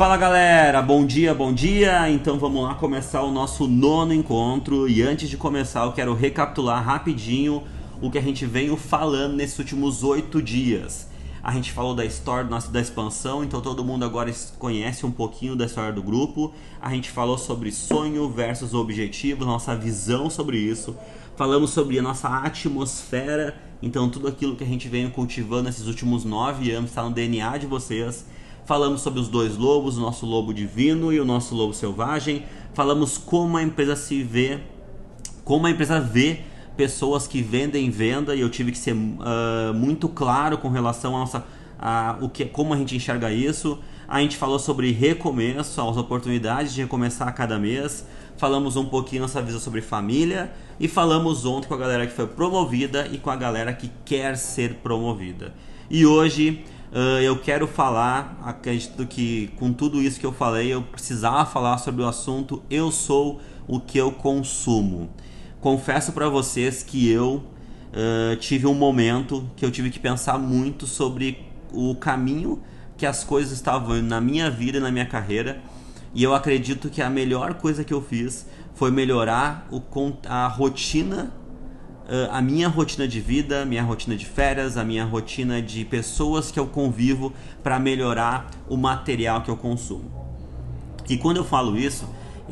Fala galera, bom dia, bom dia. Então vamos lá começar o nosso nono encontro. E antes de começar, eu quero recapitular rapidinho o que a gente veio falando nesses últimos oito dias. A gente falou da história nossa, da expansão, então todo mundo agora conhece um pouquinho da história do grupo. A gente falou sobre sonho versus objetivo, nossa visão sobre isso. Falamos sobre a nossa atmosfera, então tudo aquilo que a gente veio cultivando nesses últimos nove anos está no DNA de vocês. Falamos sobre os dois lobos, o nosso lobo divino e o nosso lobo selvagem. Falamos como a empresa se vê, como a empresa vê pessoas que vendem venda e eu tive que ser uh, muito claro com relação a, nossa, a o que, como a gente enxerga isso. A gente falou sobre recomeço, as oportunidades de recomeçar a cada mês. Falamos um pouquinho nossa visão sobre família e falamos ontem com a galera que foi promovida e com a galera que quer ser promovida. E hoje Uh, eu quero falar, acredito que com tudo isso que eu falei, eu precisava falar sobre o assunto Eu sou o que eu consumo. Confesso para vocês que eu uh, tive um momento que eu tive que pensar muito sobre o caminho que as coisas estavam indo na minha vida e na minha carreira. E eu acredito que a melhor coisa que eu fiz foi melhorar o, a rotina a minha rotina de vida, minha rotina de férias, a minha rotina de pessoas que eu convivo para melhorar o material que eu consumo. E quando eu falo isso,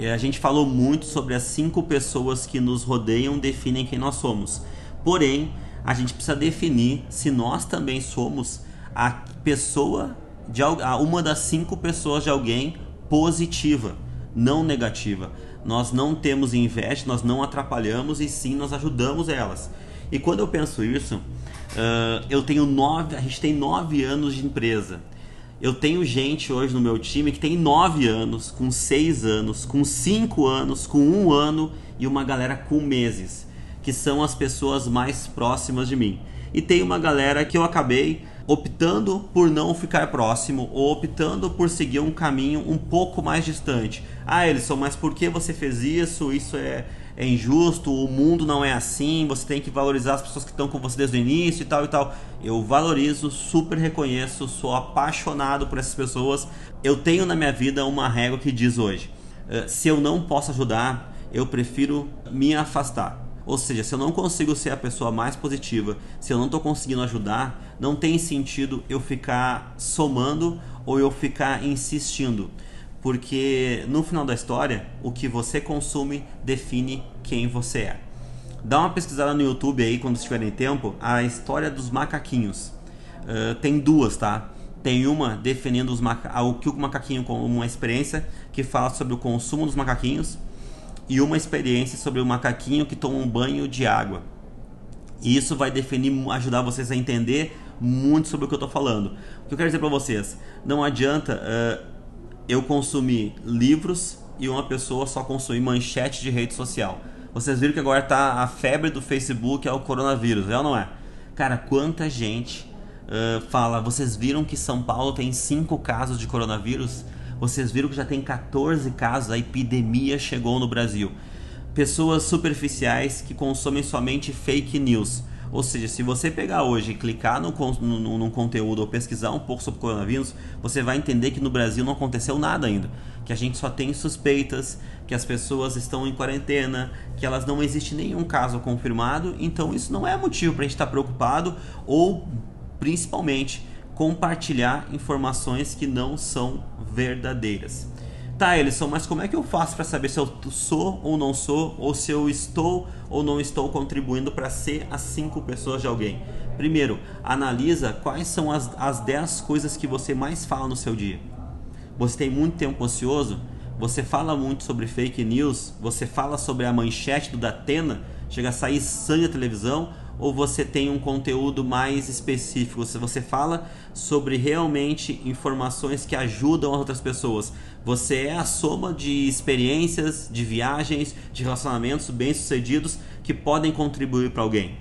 a gente falou muito sobre as cinco pessoas que nos rodeiam definem quem nós somos. Porém, a gente precisa definir se nós também somos a pessoa de uma das cinco pessoas de alguém positiva, não negativa. Nós não temos inveja, nós não atrapalhamos e sim nós ajudamos elas. E quando eu penso isso, uh, eu tenho nove, a gente tem nove anos de empresa. Eu tenho gente hoje no meu time que tem nove anos, com seis anos, com cinco anos, com um ano e uma galera com meses, que são as pessoas mais próximas de mim. E tem uma galera que eu acabei optando por não ficar próximo ou optando por seguir um caminho um pouco mais distante. Ah, Elisson, mas por que você fez isso? Isso é, é injusto, o mundo não é assim, você tem que valorizar as pessoas que estão com você desde o início e tal e tal. Eu valorizo, super reconheço, sou apaixonado por essas pessoas. Eu tenho na minha vida uma régua que diz hoje: eh, se eu não posso ajudar, eu prefiro me afastar. Ou seja, se eu não consigo ser a pessoa mais positiva, se eu não estou conseguindo ajudar, não tem sentido eu ficar somando ou eu ficar insistindo. Porque no final da história, o que você consome define quem você é. Dá uma pesquisada no YouTube aí quando estiverem tempo, a história dos macaquinhos. Uh, tem duas, tá? Tem uma definindo os maca o que o macaquinho como uma experiência que fala sobre o consumo dos macaquinhos e uma experiência sobre o macaquinho que toma um banho de água. E isso vai definir, ajudar vocês a entender muito sobre o que eu estou falando. O que eu quero dizer para vocês, não adianta uh, eu consumir livros e uma pessoa só consumir manchete de rede social. Vocês viram que agora tá a febre do Facebook é o coronavírus, é ou não é? Cara, quanta gente uh, fala, vocês viram que São Paulo tem 5 casos de coronavírus? Vocês viram que já tem 14 casos, a epidemia chegou no Brasil. Pessoas superficiais que consomem somente fake news. Ou seja, se você pegar hoje e clicar no, no, no, conteúdo ou pesquisar um pouco sobre coronavírus, você vai entender que no Brasil não aconteceu nada ainda. Que a gente só tem suspeitas, que as pessoas estão em quarentena, que elas não existe nenhum caso confirmado. Então isso não é motivo para a gente estar preocupado ou, principalmente, compartilhar informações que não são verdadeiras. Tá, Elisson, mas como é que eu faço para saber se eu sou ou não sou, ou se eu estou ou não estou contribuindo para ser as cinco pessoas de alguém? Primeiro, analisa quais são as, as 10 coisas que você mais fala no seu dia. Você tem muito tempo ocioso? Você fala muito sobre fake news? Você fala sobre a manchete do Datena? Chega a sair sangue da televisão? Ou você tem um conteúdo mais específico? Se você fala sobre realmente informações que ajudam as outras pessoas, você é a soma de experiências, de viagens, de relacionamentos bem-sucedidos que podem contribuir para alguém.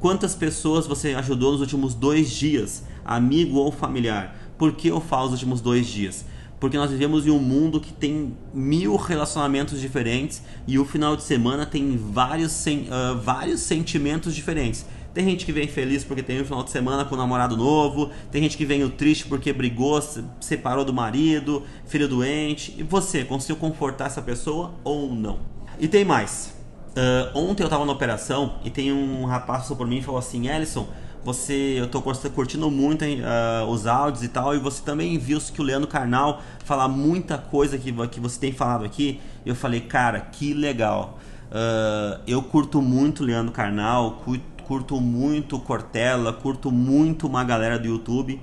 Quantas pessoas você ajudou nos últimos dois dias, amigo ou familiar? Por que eu falo os últimos dois dias? Porque nós vivemos em um mundo que tem mil relacionamentos diferentes e o final de semana tem vários, sen uh, vários sentimentos diferentes. Tem gente que vem feliz porque tem um final de semana com um namorado novo, tem gente que vem triste porque brigou, separou do marido, filho doente. E você, conseguiu confortar essa pessoa ou não? E tem mais. Uh, ontem eu tava na operação e tem um rapaz passou por mim e falou assim: Ellison, você, eu tô curtindo muito uh, os áudios e tal, e você também viu que o Leandro Carnal fala muita coisa que, que você tem falado aqui. Eu falei, cara, que legal. Uh, eu curto muito Leandro Carnal, curto muito Cortella, curto muito uma galera do YouTube.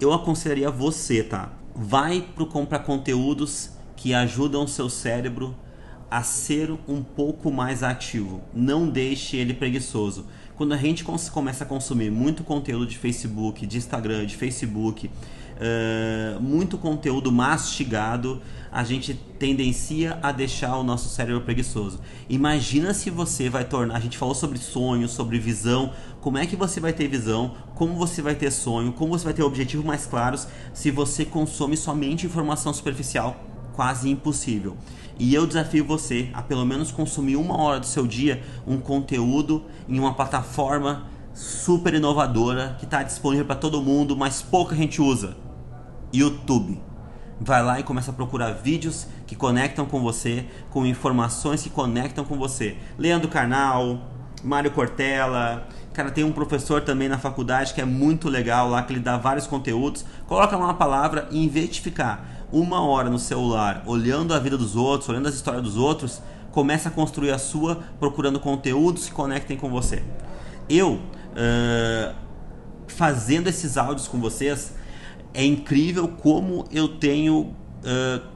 Eu aconselharia você, tá? Vai pro comprar conteúdos que ajudam o seu cérebro a ser um pouco mais ativo. Não deixe ele preguiçoso quando a gente começa a consumir muito conteúdo de Facebook, de Instagram, de Facebook, uh, muito conteúdo mastigado, a gente tendencia a deixar o nosso cérebro preguiçoso. Imagina se você vai tornar. A gente falou sobre sonhos, sobre visão. Como é que você vai ter visão? Como você vai ter sonho? Como você vai ter objetivos mais claros se você consome somente informação superficial? Quase impossível. E eu desafio você a pelo menos consumir uma hora do seu dia um conteúdo em uma plataforma super inovadora que está disponível para todo mundo, mas pouca gente usa. YouTube. Vai lá e começa a procurar vídeos que conectam com você, com informações que conectam com você. Leandro Carnal, Mário Cortella, Cara, tem um professor também na faculdade que é muito legal lá, que ele dá vários conteúdos. Coloca lá uma palavra e em vez de ficar uma hora no celular olhando a vida dos outros, olhando as histórias dos outros, começa a construir a sua procurando conteúdos que conectem com você. Eu, uh, fazendo esses áudios com vocês, é incrível como eu tenho uh,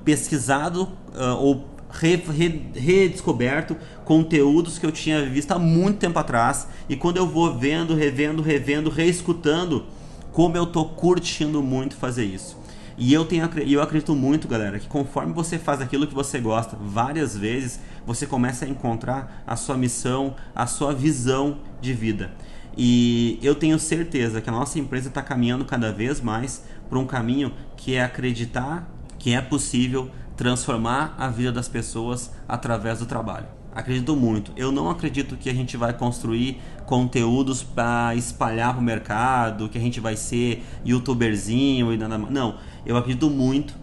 pesquisado uh, ou re, re, redescoberto conteúdos que eu tinha visto há muito tempo atrás e quando eu vou vendo, revendo, revendo, reescutando, como eu tô curtindo muito fazer isso. E eu, tenho, eu acredito muito, galera, que conforme você faz aquilo que você gosta várias vezes, você começa a encontrar a sua missão, a sua visão de vida. E eu tenho certeza que a nossa empresa está caminhando cada vez mais para um caminho que é acreditar que é possível transformar a vida das pessoas através do trabalho. Acredito muito. Eu não acredito que a gente vai construir conteúdos para espalhar para o mercado, que a gente vai ser youtuberzinho e nada mais. Não, eu acredito muito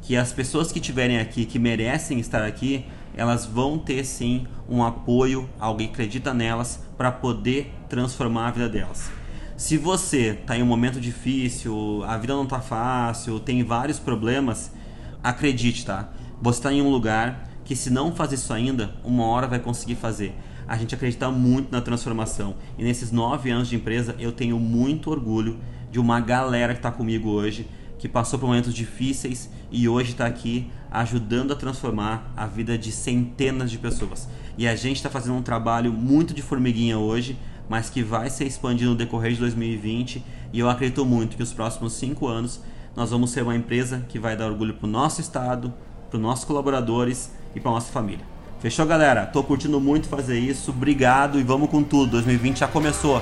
que as pessoas que estiverem aqui, que merecem estar aqui, elas vão ter sim um apoio, alguém acredita nelas para poder transformar a vida delas. Se você está em um momento difícil, a vida não está fácil, tem vários problemas, acredite, tá? Você está em um lugar que se não fazer isso ainda, uma hora vai conseguir fazer. A gente acredita muito na transformação. E nesses nove anos de empresa, eu tenho muito orgulho de uma galera que está comigo hoje, que passou por momentos difíceis e hoje está aqui ajudando a transformar a vida de centenas de pessoas. E a gente está fazendo um trabalho muito de formiguinha hoje, mas que vai ser expandido no decorrer de 2020. E eu acredito muito que os próximos cinco anos nós vamos ser uma empresa que vai dar orgulho para o nosso estado, para os nossos colaboradores e para nossa família. Fechou, galera? Tô curtindo muito fazer isso. Obrigado e vamos com tudo. 2020 já começou.